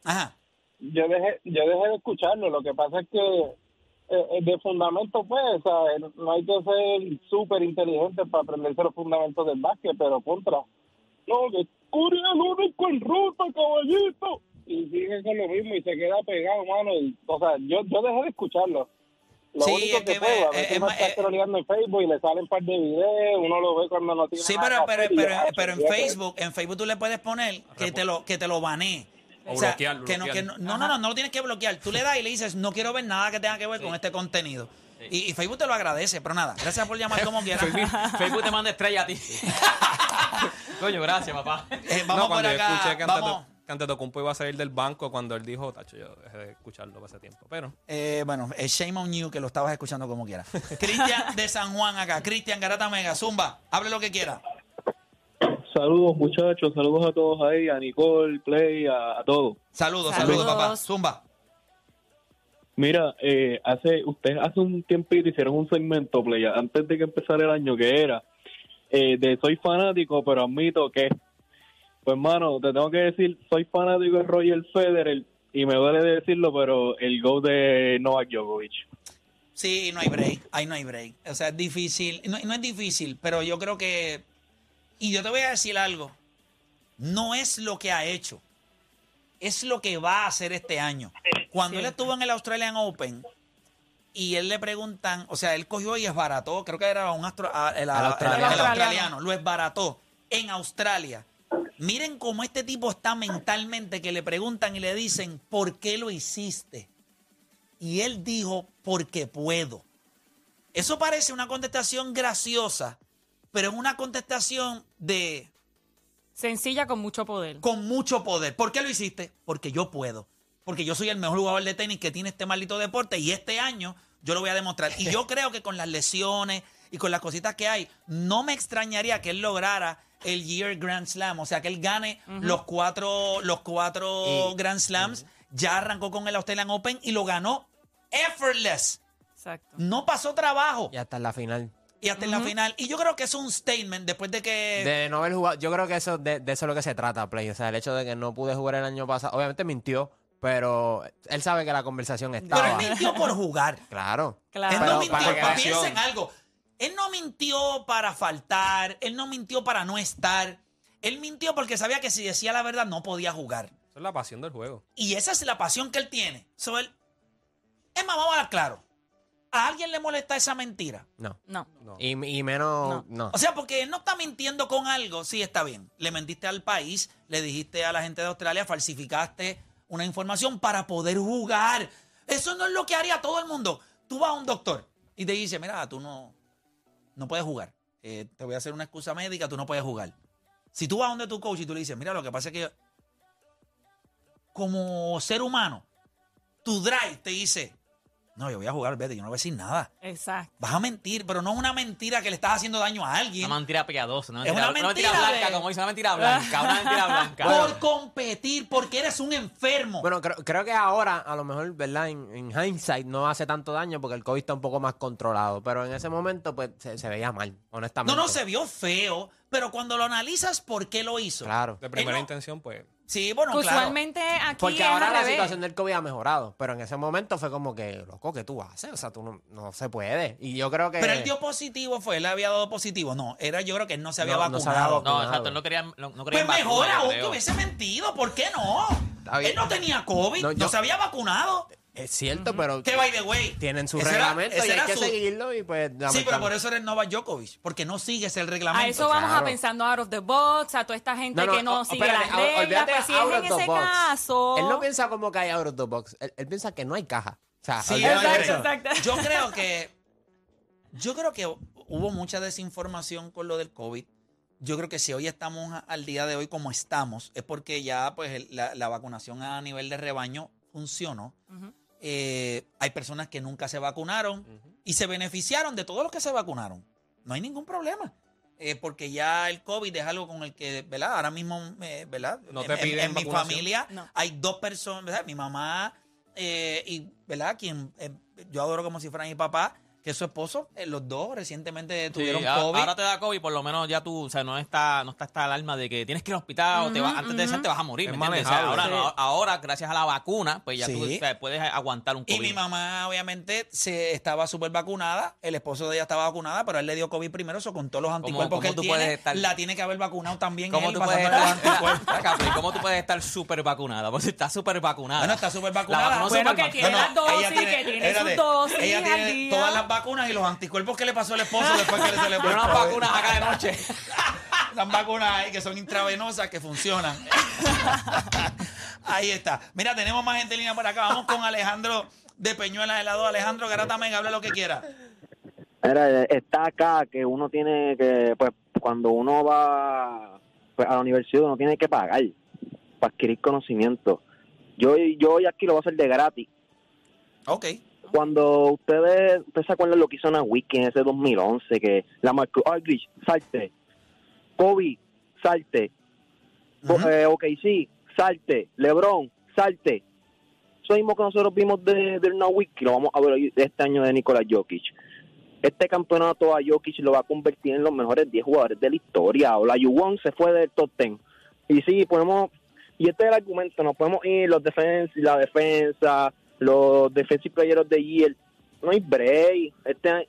Speaker 2: Ajá.
Speaker 9: yo dejé, yo dejé de escucharlo. Lo que pasa es que eh, eh, de fundamento, pues, o sea, no hay que ser súper inteligente para aprenderse los fundamentos del básquet, pero contra. No, que el único en ruta, caballito. Y sigue con lo mismo y se queda pegado, mano. Y, o sea, yo, yo dejé de escucharlo. Lo
Speaker 2: Sí,
Speaker 9: único
Speaker 2: es
Speaker 9: que,
Speaker 2: que
Speaker 9: puedo, a veces
Speaker 2: es
Speaker 9: uno
Speaker 2: más-
Speaker 9: está
Speaker 2: eh,
Speaker 9: scrolleando en Facebook y le salen un par de videos, uno lo ve cuando no tiene
Speaker 2: Sí,
Speaker 9: nada
Speaker 2: pero, pero, pero,
Speaker 9: ya,
Speaker 2: pero en. Facebook, en Facebook tú le puedes poner que te lo, que te lo banee.
Speaker 7: O
Speaker 2: sea,
Speaker 7: bloquearlo,
Speaker 2: que no, que no, no, no, no, no lo tienes que bloquear. Tú le das y le dices, no quiero ver nada que tenga que ver con este contenido. Y, y Facebook te lo agradece, pero nada, gracias por llamar como quieras.
Speaker 3: Facebook te manda estrella a ti. Coño, gracias, papá.
Speaker 2: Eh, vamos
Speaker 7: no,
Speaker 2: por
Speaker 7: cuando yo
Speaker 2: acá.
Speaker 7: escuché que
Speaker 2: vamos.
Speaker 7: antes, que Antetokounmpo iba a salir del banco cuando él dijo, tacho, yo dejé de escucharlo hace tiempo. Pero
Speaker 2: Eh, bueno, es shame on you que lo estabas escuchando como quieras. Cristian de San Juan acá. Cristian Garata Mega, Zumba, hable lo que quiera.
Speaker 10: Saludos muchachos, saludos a todos ahí, a Nicole, Play, a, a todos.
Speaker 2: Saludos,
Speaker 4: Saludos.
Speaker 2: saludos, papá. Zumba.
Speaker 10: Mira, eh, hace ustedes hace un tiempito hicieron un segmento, Play, antes de que empezara el año, que era eh, de soy fanático, pero admito que, pues hermano, te tengo que decir, soy fanático de Roger Federer y me duele decirlo, pero el go de Novak Djokovic.
Speaker 2: Sí, no hay break. Ahí no hay break. O sea, es difícil. No, no es difícil, pero yo creo que. Y yo te voy a decir algo. No es lo que ha hecho. Es lo que va a hacer este año. Cuando él estuvo en el Australian Open y él le preguntan, o sea, él cogió y esbarató, creo que era un astro, a- el,
Speaker 6: Al
Speaker 2: el-
Speaker 6: australiano.
Speaker 2: el australiano, lo esbarató en Australia. Miren cómo este tipo está mentalmente que le preguntan y le dicen, ¿por qué lo hiciste? Y él dijo, porque puedo. Eso parece una contestación graciosa, pero es una contestación de
Speaker 4: Sencilla con mucho poder.
Speaker 2: con mucho poder. ¿Por qué lo hiciste? Porque yo puedo. Porque yo soy el mejor jugador de tenis que tiene este maldito deporte y este año yo lo voy a demostrar. Y yo creo que con las lesiones y con las cositas que hay, no me extrañaría que él lograra el Year Grand Slam, o sea, que él gane los cuatro, los cuatro
Speaker 6: Y-
Speaker 2: Grand Slams. Ya arrancó con el Australian Open y lo ganó effortless.
Speaker 4: Exacto.
Speaker 2: No pasó trabajo.
Speaker 6: Y hasta en la final.
Speaker 2: Y hasta en la final. Y yo creo que es un statement después de que...
Speaker 6: De no haber jugado, yo creo que eso de, de eso es lo que se trata, Play. O sea, el hecho de que no pude jugar el año pasado, obviamente mintió, pero él sabe que la conversación
Speaker 2: Pero
Speaker 6: estaba.
Speaker 2: él mintió por jugar.
Speaker 6: Claro.
Speaker 4: Claro.
Speaker 2: Él
Speaker 6: Pero
Speaker 2: no mintió,
Speaker 6: para que-
Speaker 2: pa- piensen algo. Él no mintió para faltar, él no mintió para no estar. Él mintió porque sabía que si decía la verdad no podía jugar.
Speaker 7: Esa es la pasión del juego.
Speaker 2: Y esa es la pasión que él tiene. So, él- es más, vamos a hablar claro. ¿A alguien le molesta esa mentira?
Speaker 6: No.
Speaker 4: No.
Speaker 7: No.
Speaker 6: Y, y menos, no.
Speaker 2: O sea, porque él no está mintiendo con algo. Sí, está bien. Le mentiste al país, le dijiste a la gente de Australia, falsificaste una información para poder jugar. Eso no es lo que haría todo el mundo. Tú vas a un doctor y te dice, mira, tú no, no puedes jugar. Eh, te voy a hacer una excusa médica, tú no puedes jugar. Si tú vas donde tu coach y tú le dices, mira, lo que pasa es que como ser humano, tu drive te dice, No, yo voy a jugar, vete, yo no voy a decir nada.
Speaker 4: Exacto.
Speaker 2: Vas a mentir, pero no es una mentira que le estás haciendo daño a alguien.
Speaker 3: Una mentira piadosa, una
Speaker 2: Es
Speaker 3: mentira,
Speaker 2: una
Speaker 3: una mentira
Speaker 2: mentira
Speaker 3: blanca,
Speaker 2: de-
Speaker 3: como dice, una mentira blanca, una mentira blanca.
Speaker 2: Por competir, porque eres un enfermo.
Speaker 6: Bueno, creo, creo que ahora, a lo mejor, ¿verdad? En, en hindsight no hace tanto daño porque el COVID está un poco más controlado. Pero en ese momento, pues, se, se veía mal,
Speaker 2: no,
Speaker 6: honestamente.
Speaker 2: no, se vio feo, pero cuando lo analizas, ¿por qué lo hizo?
Speaker 6: Claro.
Speaker 7: De primera
Speaker 2: Eh, no.
Speaker 7: intención, pues.
Speaker 2: Sí, bueno,
Speaker 4: Que
Speaker 2: claro.
Speaker 4: usualmente aquí
Speaker 6: Porque
Speaker 4: es
Speaker 6: ahora
Speaker 4: al
Speaker 6: la
Speaker 4: revés.
Speaker 6: situación del COVID ha mejorado. Pero en ese momento fue como que, loco, ¿qué tú haces? O sea, tú no, no se puede. Y yo creo que.
Speaker 2: Pero él dio positivo, fue, él había dado positivo. No, era yo creo que él no se había
Speaker 6: No, no se había
Speaker 2: vacunado.
Speaker 6: vacunado.
Speaker 3: No, exacto, no quería, no, no quería
Speaker 2: pues
Speaker 3: en
Speaker 2: mejor aún que hubiese mentido, ¿por qué no? Él no tenía COVID, no,
Speaker 6: No, yo-
Speaker 2: se había vacunado.
Speaker 6: Es cierto, pero
Speaker 2: Que by the way.
Speaker 6: tienen su
Speaker 2: ese
Speaker 6: reglamento y hay que
Speaker 2: su-
Speaker 6: seguirlo. Y pues.
Speaker 2: Sí, pero por eso eres Novak Djokovic, porque no sigues el reglamento.
Speaker 4: A eso vamos a pensando out of the box, a toda esta gente
Speaker 6: No, no,
Speaker 4: que no
Speaker 6: o-
Speaker 4: sigue
Speaker 6: espérate,
Speaker 4: las reglas. Pues si
Speaker 6: out
Speaker 4: es
Speaker 6: of
Speaker 4: en
Speaker 6: the
Speaker 4: ese
Speaker 6: box.
Speaker 4: caso.
Speaker 6: Él no piensa como que hay out of the box. Él, él piensa que no hay caja. O sea,
Speaker 2: Sí,
Speaker 6: eso.
Speaker 4: exacto.
Speaker 2: Yo creo que yo creo que hubo mucha desinformación con lo del COVID. Yo creo que si hoy estamos al día de hoy como estamos, es porque ya pues el- la, la vacunación a nivel de rebaño funcionó.
Speaker 4: Ujú.
Speaker 2: Eh, hay personas que nunca se vacunaron y se beneficiaron de todos los que se vacunaron. No hay ningún problema. Eh, porque ya el COVID es algo con el que, ¿verdad? Ahora mismo, eh, ¿verdad?
Speaker 7: No
Speaker 2: En-
Speaker 7: te
Speaker 2: en,
Speaker 7: piden
Speaker 2: en mi familia
Speaker 4: No.
Speaker 2: hay dos personas, ¿verdad? Mi mamá eh, y, ¿verdad? Quien eh, yo adoro como si fuera mi papá, que su esposo. eh, los dos recientemente tuvieron COVID.
Speaker 3: ahora te da COVID, por lo menos ya tú, o sea, no está, no está esta alarma de que tienes que ir al hospital o te va- antes de eso te vas a morir.
Speaker 7: Es
Speaker 3: ¿me entiendes? O sea, ahora, gracias a la vacuna, pues ya tú o sea, puedes aguantar un
Speaker 2: Y
Speaker 3: COVID.
Speaker 2: mi mamá, obviamente, se estaba súper vacunada. El esposo de ella estaba vacunada, pero él le dio COVID primero. Eso con todos los anticuerpos
Speaker 3: cómo
Speaker 2: que él
Speaker 3: tú
Speaker 2: tiene,
Speaker 3: puedes estar-
Speaker 2: la tiene que haber vacunado también
Speaker 3: ¿Cómo
Speaker 2: él,
Speaker 3: tú, puedes estar, ¿Cómo tú puedes estar súper vacunada? Pues si estás súper vacunada.
Speaker 2: Bueno, está súper
Speaker 3: La
Speaker 2: vacunada.
Speaker 3: vacunó
Speaker 4: Bueno, que tiene las dosis,
Speaker 2: ella
Speaker 4: que tiene sus dosis
Speaker 2: Ella tiene todas las vacunas y los anticuerpos que le pasó el esposo después que se le
Speaker 3: Tiene unas vacunas acá de noche.
Speaker 2: Las vacunas ahí que son intravenosas que funcionan. ahí está. Mira, tenemos más gente en línea por acá. Vamos con Alejandro de Peñuelas Helado. Alejandro Garata Mega, hable lo que quiera.
Speaker 11: Mira, está acá que uno tiene que, pues, cuando uno va pues, a la universidad, uno tiene que pagar para adquirir conocimiento. Yo, yo hoy aquí lo voy a hacer de gratis.
Speaker 2: Ok.
Speaker 11: Cuando ustedes, ustedes se acuerdan lo que hizo Wiki en ese 2011, que la marcó Aldrich, salte, Kobe, salte,
Speaker 2: Ujú.
Speaker 11: eh, ok, sí, salte, LeBron, salte. Eso mismo que nosotros vimos de, de Wiki, lo vamos a ver hoy- este año de Nikola Jokic. Este campeonato a Jokic lo va a convertir en los mejores 10 jugadores de la historia. O la Yuwon se fue del top 10. Y sí, podemos, y este es el argumento, nos podemos ir los defensa, la defensa, los defensive players of the year. No hay break. Este,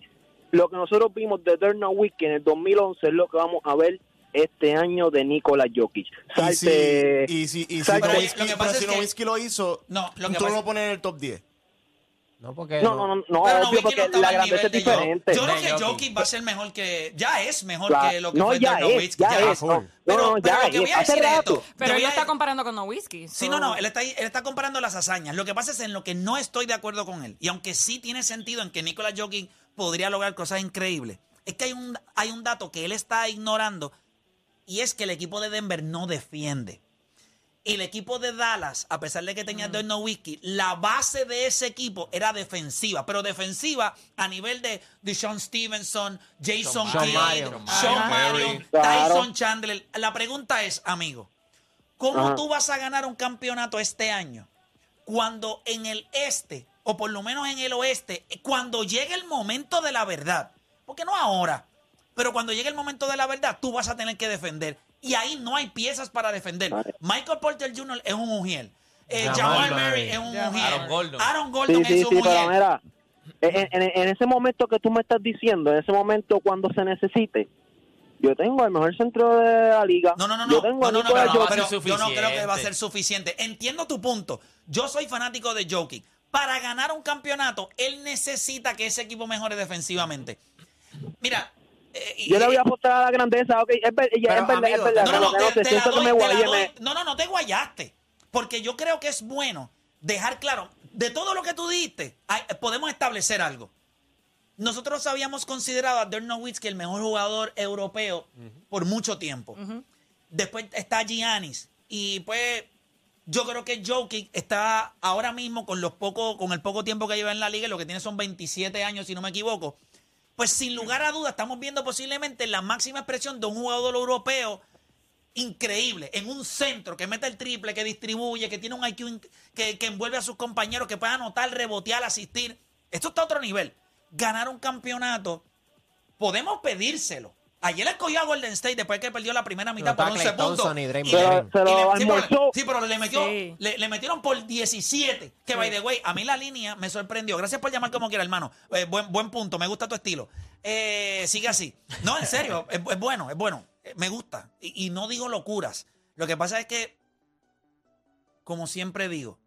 Speaker 11: lo que nosotros vimos de Derna Wiki en el 2011 es lo que vamos a ver este año de Nikola Jokic.
Speaker 8: Y si,
Speaker 11: Salte,
Speaker 8: y si, y si
Speaker 11: salte-
Speaker 8: Nowitzki-
Speaker 2: Lo que pasa es
Speaker 8: lo hizo,
Speaker 2: No, lo que
Speaker 8: tú no
Speaker 2: pasa-
Speaker 8: lo pones en el top 10.
Speaker 6: No, porque.
Speaker 11: no, no, no, no,
Speaker 2: Pero
Speaker 11: obvio,
Speaker 2: Nowitzki
Speaker 11: porque
Speaker 2: no estaba
Speaker 11: la
Speaker 2: al
Speaker 11: grandeza
Speaker 2: nivel
Speaker 11: es diferente.
Speaker 2: Yo creo que
Speaker 3: Jokic.
Speaker 2: Va a ser mejor que. Ya es mejor que lo que
Speaker 11: no,
Speaker 2: fue
Speaker 11: ya
Speaker 2: Dirk
Speaker 11: es,
Speaker 2: Nowitzki,
Speaker 11: ya,
Speaker 2: ya.
Speaker 11: es.
Speaker 2: Pero,
Speaker 11: no,
Speaker 2: pero
Speaker 11: ya
Speaker 2: lo que voy a decir es
Speaker 11: rato.
Speaker 2: esto.
Speaker 4: Pero él lo está comparando con No Whiskey.
Speaker 2: Sí, no, no, él está, él está comparando las hazañas. Lo que pasa es en lo que no estoy de acuerdo con él. Y aunque sí tiene sentido en que Nicolas Jokic podría lograr cosas increíbles, es que hay un, hay un dato que él está ignorando y es que el equipo de Denver no defiende. Y el equipo de Dallas, a pesar de que tenía Dirk Nowitzki, la base de ese equipo era defensiva, pero defensiva a nivel de Deshaun Stevenson, Jason
Speaker 6: Sean
Speaker 2: Kidd,
Speaker 6: Marion.
Speaker 2: Sean
Speaker 11: Marion.
Speaker 2: Tyson Chandler. La pregunta es, amigo, ¿Cómo tú vas a ganar un campeonato este año cuando en el este, o por lo menos en el oeste, cuando llegue el momento de la verdad? Porque no ahora, pero cuando llegue el momento de la verdad, tú vas a tener que defender. Y ahí no hay piezas para defender. Michael Porter Jr. es un mujer. Eh,
Speaker 6: Jamal Murray.
Speaker 2: Es un mujer.
Speaker 3: Aaron Gordon.
Speaker 2: Aaron Gordon
Speaker 11: Sí, sí,
Speaker 2: es un
Speaker 11: sí, pero mira, en, en- en ese momento que tú me estás diciendo, en ese momento cuando se necesite, yo tengo el mejor centro de la liga.
Speaker 2: No, no, no, no.
Speaker 11: Yo tengo
Speaker 2: no, pero yo creo que va a ser suficiente. Entiendo tu punto. Yo soy fanático de Jokic. Para ganar un campeonato, él necesita que ese equipo mejore defensivamente. Mira, y-
Speaker 11: Yo le voy a apostar a la grandeza, ok, es, ver- ya,
Speaker 6: Pero,
Speaker 11: es verdad,
Speaker 6: amigo,
Speaker 11: es verdad,
Speaker 2: no, no, no, te-
Speaker 11: sé,
Speaker 2: te la
Speaker 11: siento que
Speaker 2: doy,
Speaker 11: me
Speaker 2: te la
Speaker 11: guayé,
Speaker 2: doy.
Speaker 11: me-
Speaker 2: No, no, no te guayaste. Porque yo creo que es bueno dejar claro, de todo lo que tú dijiste, hay- podemos establecer algo. Nosotros habíamos considerado a Dirk Nowitzki el mejor jugador europeo por mucho tiempo. Después está Giannis. Y pues Yo creo que Jokic está ahora mismo con los poco, con el poco tiempo que lleva en la liga, y lo que tiene son 27 años, si no me equivoco. Pues sin lugar a dudas, estamos viendo posiblemente la máxima expresión de un jugador europeo increíble, en un centro que mete el triple, que distribuye, que tiene un IQ que, que envuelve a sus compañeros, que puede anotar, rebotear, asistir. Esto está a otro nivel. Ganar un campeonato, podemos pedírselo. Ayer escogió a Golden State después que perdió la primera mitad por 11
Speaker 6: Klay
Speaker 2: puntos.
Speaker 6: Y Draymond
Speaker 2: le-
Speaker 6: Green.
Speaker 9: Se lo
Speaker 2: y le- sí, pero, sí, pero le metió,
Speaker 4: Sí.
Speaker 2: le, le metieron por 17. Que by the way, a mí la línea me sorprendió. Gracias por llamar como quiera, hermano. Eh, buen, buen punto, me gusta tu estilo. Eh, sigue así. No, en serio, es, es bueno, es bueno. Me gusta. Y, y no digo locuras. Lo que pasa es que, como siempre digo,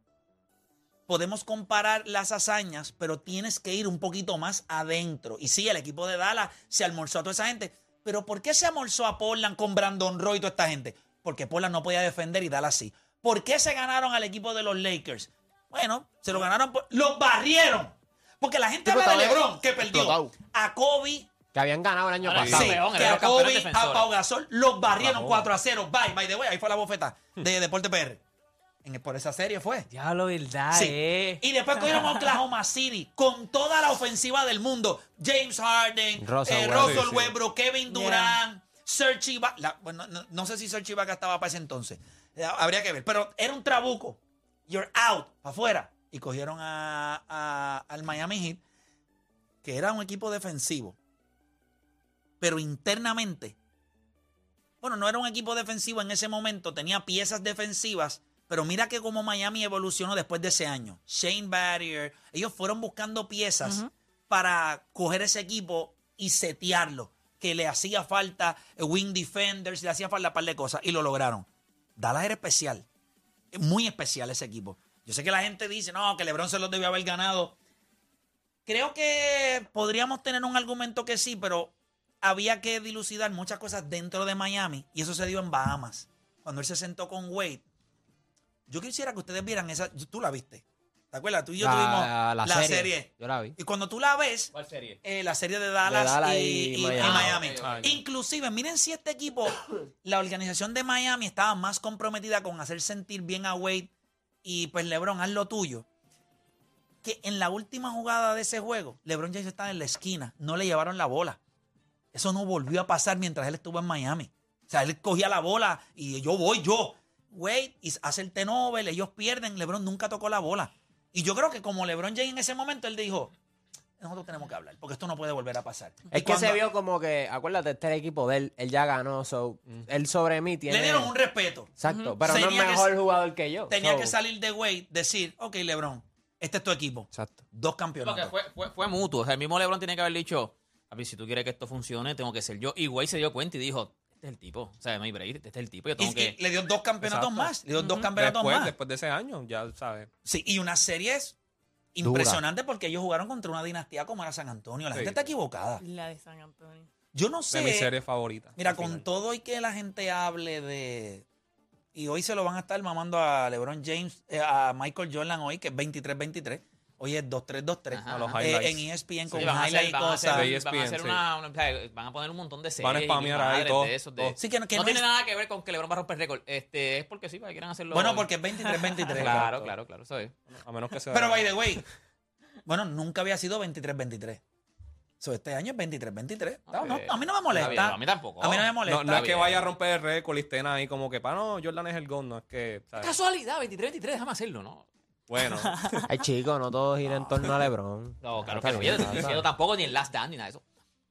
Speaker 2: podemos comparar las hazañas, pero tienes que ir un poquito más adentro. Y sí, el equipo de Dallas se almorzó a toda esa gente. Pero ¿por qué se almorzó a Portland con Brandon Roy y toda esta gente? Porque Portland no podía defender y Dallas sí. ¿Por qué se ganaron al equipo de los Lakers? Bueno, se lo ganaron por... ¡Los barrieron! Porque la gente habla de LeBron, que perdió
Speaker 8: explotado.
Speaker 2: a Kobe,
Speaker 6: Que habían ganado el año
Speaker 3: Ahora,
Speaker 6: pasado.
Speaker 2: Sí, que a Kobe, a. Pau Gasol los barrieron
Speaker 7: Oklahoma.
Speaker 2: 4 a 0. Bye, by the way, ahí fue la bofeta de Deporte PR. En, por esa serie fue.
Speaker 3: Ya lo verdad,
Speaker 2: Sí.
Speaker 3: eh.
Speaker 2: Y después cogieron a Oklahoma City con toda la ofensiva del mundo. James Harden,
Speaker 6: Russell
Speaker 2: eh. Russell
Speaker 7: Sí.
Speaker 2: Westbrook, Kevin Durant, Serge Ibaka. Bueno, no, no sé si Serge Ibaka estaba para ese entonces. Eh, Habría que ver. Pero era un trabuco. You're out, para afuera. Y cogieron a, a- al Miami Heat, que era un equipo defensivo. Pero internamente, bueno, no era un equipo defensivo en ese momento, tenía piezas defensivas, pero mira que como Miami evolucionó después de ese año. Shane Barrier, ellos fueron buscando piezas para coger ese equipo y setearlo, que le hacía falta eh, wing defenders, le hacía falta un par de cosas, y lo lograron. Dallas era especial, es muy especial ese equipo. Yo sé que la gente dice, no, que LeBron se los debió haber ganado. Creo que podríamos tener un argumento que sí, pero había que dilucidar muchas cosas dentro de Miami y eso se dio en Bahamas. Cuando él se sentó con Wade. Yo quisiera que ustedes vieran esa. Tú la viste. ¿Te acuerdas? Tú y yo
Speaker 6: La-
Speaker 2: tuvimos
Speaker 6: la
Speaker 2: la,
Speaker 6: serie.
Speaker 2: serie.
Speaker 6: Yo la vi.
Speaker 2: Y cuando tú la ves,
Speaker 3: ¿Cuál serie?
Speaker 2: eh, la serie de Dallas,
Speaker 6: De Dallas
Speaker 2: y,
Speaker 6: y
Speaker 2: y- y
Speaker 6: Miami.
Speaker 2: Miami.
Speaker 3: Ah,
Speaker 7: ok.
Speaker 2: Inclusive, miren si este equipo, la organización de Miami estaba más comprometida con hacer sentir bien a Wade y pues LeBron, haz lo tuyo. Que en la última jugada de ese juego, LeBron James estaba en la esquina, no le llevaron la bola. Eso no volvió a pasar mientras él estuvo en Miami. O sea, él cogía la bola y yo voy, yo. Wade y hace el tenovel, ellos pierden, LeBron nunca tocó la bola. Y yo creo que como LeBron James en ese momento, él dijo, nosotros tenemos que hablar, porque esto no puede volver a pasar.
Speaker 6: Es
Speaker 2: Y
Speaker 6: que se vio como que, acuérdate, este era el equipo de él, él ya ganó, so, él sobre mí tiene...
Speaker 2: Le dieron un respeto.
Speaker 6: Exacto, pero no es
Speaker 2: que-
Speaker 6: mejor jugador que yo.
Speaker 2: Tenía
Speaker 6: so-
Speaker 2: que salir de Wade, decir, ok, LeBron, este es tu equipo.
Speaker 6: Exacto.
Speaker 2: Dos
Speaker 3: Porque
Speaker 2: campeonatos.
Speaker 3: fue, fue, fue mutuo. O sea, el mismo LeBron tiene que haber dicho, a ver, si tú quieres que esto funcione, tengo que ser yo. Y Wade se dio cuenta y dijo, este es el tipo. O sea, no hay break, este es el tipo. Yo tengo
Speaker 2: y
Speaker 3: que...
Speaker 2: le dio dos campeonatos
Speaker 7: Exacto.
Speaker 2: más. Le dio dos campeonatos
Speaker 7: Después,
Speaker 2: más.
Speaker 7: después de ese año, ya sabes.
Speaker 2: Sí, y una serie es impresionante porque ellos jugaron contra una dinastía como era San Antonio. La
Speaker 7: Sí.
Speaker 2: gente está equivocada.
Speaker 4: La de San Antonio.
Speaker 2: Yo no
Speaker 7: De
Speaker 2: sé.
Speaker 7: mi serie favorita.
Speaker 2: Mira, con
Speaker 7: final.
Speaker 2: todo y que la gente hable de. Y hoy se lo van a estar mamando a LeBron James, eh, a Michael Jordan hoy, que es 23-23. Hoy es 2-3-2-3.
Speaker 3: Ajá.
Speaker 7: Los
Speaker 2: Eh,
Speaker 7: highlights.
Speaker 2: en ESPN con
Speaker 3: Sí, van
Speaker 2: highlights y
Speaker 3: van a hacer-
Speaker 2: cosas.
Speaker 3: Van a hacer una, una- van a poner un montón de series.
Speaker 7: Van a spamear ahí todo,
Speaker 3: de esos, de-.
Speaker 2: Sí, que no, que
Speaker 3: no,
Speaker 2: no
Speaker 3: tiene
Speaker 2: es-
Speaker 3: nada que ver con que LeBron va a romper récord. Este, es porque sí, para que quieran hacerlo.
Speaker 2: Bueno, porque es 23-23.
Speaker 3: Claro, claro, claro, ¿sabes?
Speaker 7: A menos que sea.
Speaker 2: Pero, by the way, bueno, nunca había sido 23-23. So, este año es 23-23. No, no, a mí no me molesta.
Speaker 3: Bien, a mí tampoco.
Speaker 2: A mí no me molesta.
Speaker 7: no, no es que vaya a romper el récord y estén ahí como que, pa, no, Jordan es el GOAT, no es que. ¿sabes?
Speaker 3: Casualidad, 23-23, déjame hacerlo, ¿no?
Speaker 7: Bueno,
Speaker 6: Ay, chicos, no todo gira en torno a LeBron.
Speaker 3: No, claro que no. Yo no estoy diciendo tampoco ni el Last Dance ni nada de eso.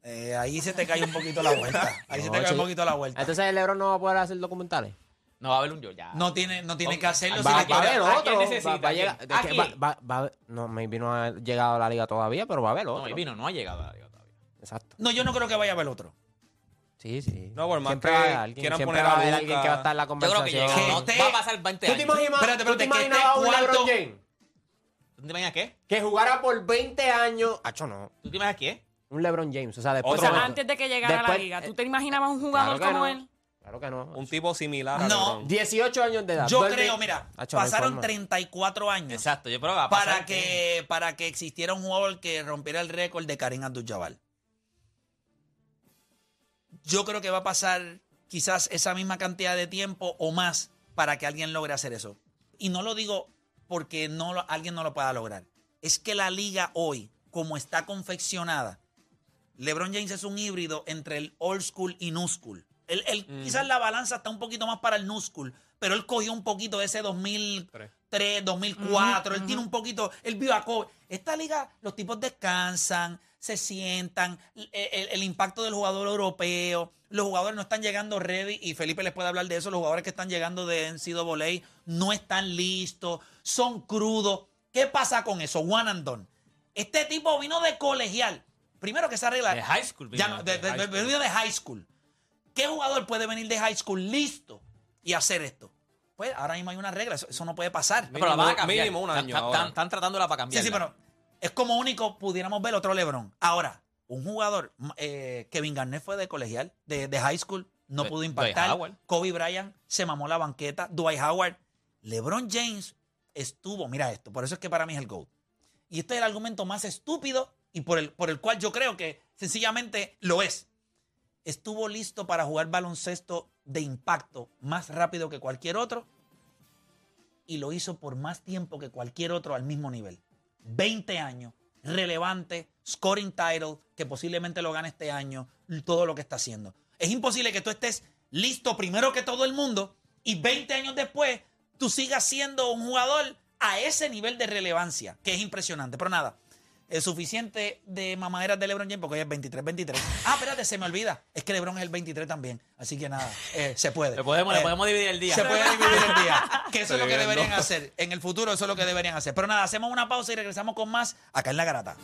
Speaker 2: Eh, ahí se te cae un poquito la vuelta. Ahí se
Speaker 6: No,
Speaker 2: te cae un poquito la vuelta.
Speaker 6: Entonces el LeBron no va a poder hacer documentales.
Speaker 3: No va a haber un yo ya.
Speaker 2: No tiene, no tiene que hacerlo. si
Speaker 6: Va,
Speaker 2: la
Speaker 6: va a haber
Speaker 3: ¿a quién
Speaker 6: otro.
Speaker 3: necesita?
Speaker 6: Va, va a
Speaker 3: ¿A
Speaker 6: llegar. no, maybe no ha llegado a la liga todavía, pero va a haber otro.
Speaker 3: No, el vino no ha llegado a la liga todavía.
Speaker 6: Exacto.
Speaker 2: No, yo no creo que vaya a haber otro.
Speaker 6: Sí, sí.
Speaker 7: No, por más
Speaker 6: siempre
Speaker 7: que
Speaker 6: va a haber alguien,
Speaker 7: quieran
Speaker 6: siempre
Speaker 7: poner
Speaker 6: va
Speaker 7: a
Speaker 6: a haber
Speaker 7: Luka.
Speaker 6: alguien que va a estar en la
Speaker 3: Yo creo que
Speaker 6: conversación.
Speaker 3: llega. ¿no?
Speaker 2: esté-
Speaker 3: Va a pasar 20
Speaker 6: ¿Tú
Speaker 3: años.
Speaker 6: te imaginas,
Speaker 2: Espérate,
Speaker 6: ¿tú te
Speaker 2: espérate, que
Speaker 6: a un LeBron James
Speaker 3: ¿Tú te imaginas qué?
Speaker 6: que jugara por 20 años? Acho, no.
Speaker 3: ¿Tú te imaginas qué?
Speaker 6: Un LeBron James. O sea, después.
Speaker 4: O sea, antes de que llegara a
Speaker 6: Después-
Speaker 4: la liga, ¿tú te imaginabas un jugador
Speaker 6: Claro que
Speaker 4: como
Speaker 6: no.
Speaker 4: él?
Speaker 6: Claro que no.
Speaker 7: un tipo similar a
Speaker 2: No.
Speaker 7: LeBron.
Speaker 6: 18 años de edad.
Speaker 2: Yo
Speaker 6: Duerme-
Speaker 2: creo, mira,
Speaker 6: Acho, no hay
Speaker 2: pasaron
Speaker 6: forma.
Speaker 2: 34 años
Speaker 3: Exacto, yo creo que va a pasar.
Speaker 2: para que, para que existiera un jugador que rompiera el récord de Karim Abdul-Jabbar. Yo creo que va a pasar quizás esa misma cantidad de tiempo o más para que alguien logre hacer eso. Y no lo digo porque no lo- alguien no lo pueda lograr. Es que la liga hoy, como está confeccionada, LeBron James es un híbrido entre el old school y new school. Él, él- Quizás la balanza está un poquito más para el new school, pero él cogió un poquito de ese 2003, 2004. Él tiene un poquito, él vio a Kobe. Esta liga, los tipos descansan, se sientan, el, el- el impacto del jugador europeo. Los jugadores no están llegando ready, y Felipe les puede hablar de eso. Los jugadores que están llegando de NCAA no están listos, son crudos. ¿Qué pasa con eso? One and done. Este tipo vino de colegial. Primero que se arregla.
Speaker 3: De high school
Speaker 2: Ya
Speaker 3: vino,
Speaker 2: no, de,
Speaker 3: de
Speaker 2: de-
Speaker 3: high
Speaker 2: de-
Speaker 3: school.
Speaker 2: vino de high school. ¿Qué jugador puede venir de high school listo y hacer esto? Pues ahora mismo hay una regla, eso, eso no puede pasar.
Speaker 3: Pero la van a
Speaker 7: Mínimo-
Speaker 3: cambiar.
Speaker 7: mínimo un
Speaker 3: Están-
Speaker 7: año
Speaker 3: Están, están- están tratándola para
Speaker 2: Sí,
Speaker 3: cambiar.
Speaker 2: sí, pero es como único pudiéramos ver otro LeBron. Ahora, un jugador, eh, Kevin Garnett fue de colegial, de, de high school, no
Speaker 3: De-
Speaker 2: pudo impactar. Kobe Bryant se mamó la banqueta. Dwight Howard. LeBron James estuvo, mira esto, por eso es que para mí es el GOAT. Y este es el argumento más estúpido y por el, por el cual yo creo que sencillamente lo es. Estuvo listo para jugar baloncesto de impacto más rápido que cualquier otro y lo hizo por más tiempo que cualquier otro al mismo nivel. 20 años, relevante, scoring title, que posiblemente lo gane este año, todo lo que está haciendo. Es imposible que tú estés listo primero que todo el mundo y 20 años después tú sigas siendo un jugador a ese nivel de relevancia, que es impresionante. Pero nada, es suficiente de mamaderas de LeBron James porque hoy es 23-23. Ah, espérate, se me olvida. Es que LeBron es el 23 también. Así que nada, eh, se puede.
Speaker 3: Le podemos, le
Speaker 2: Eh,
Speaker 3: podemos dividir el día.
Speaker 2: se puede dividir el día. Que eso es lo que deberían hacer. En el futuro eso es lo que deberían hacer. Pero nada, hacemos una pausa y regresamos con más acá en La Garata.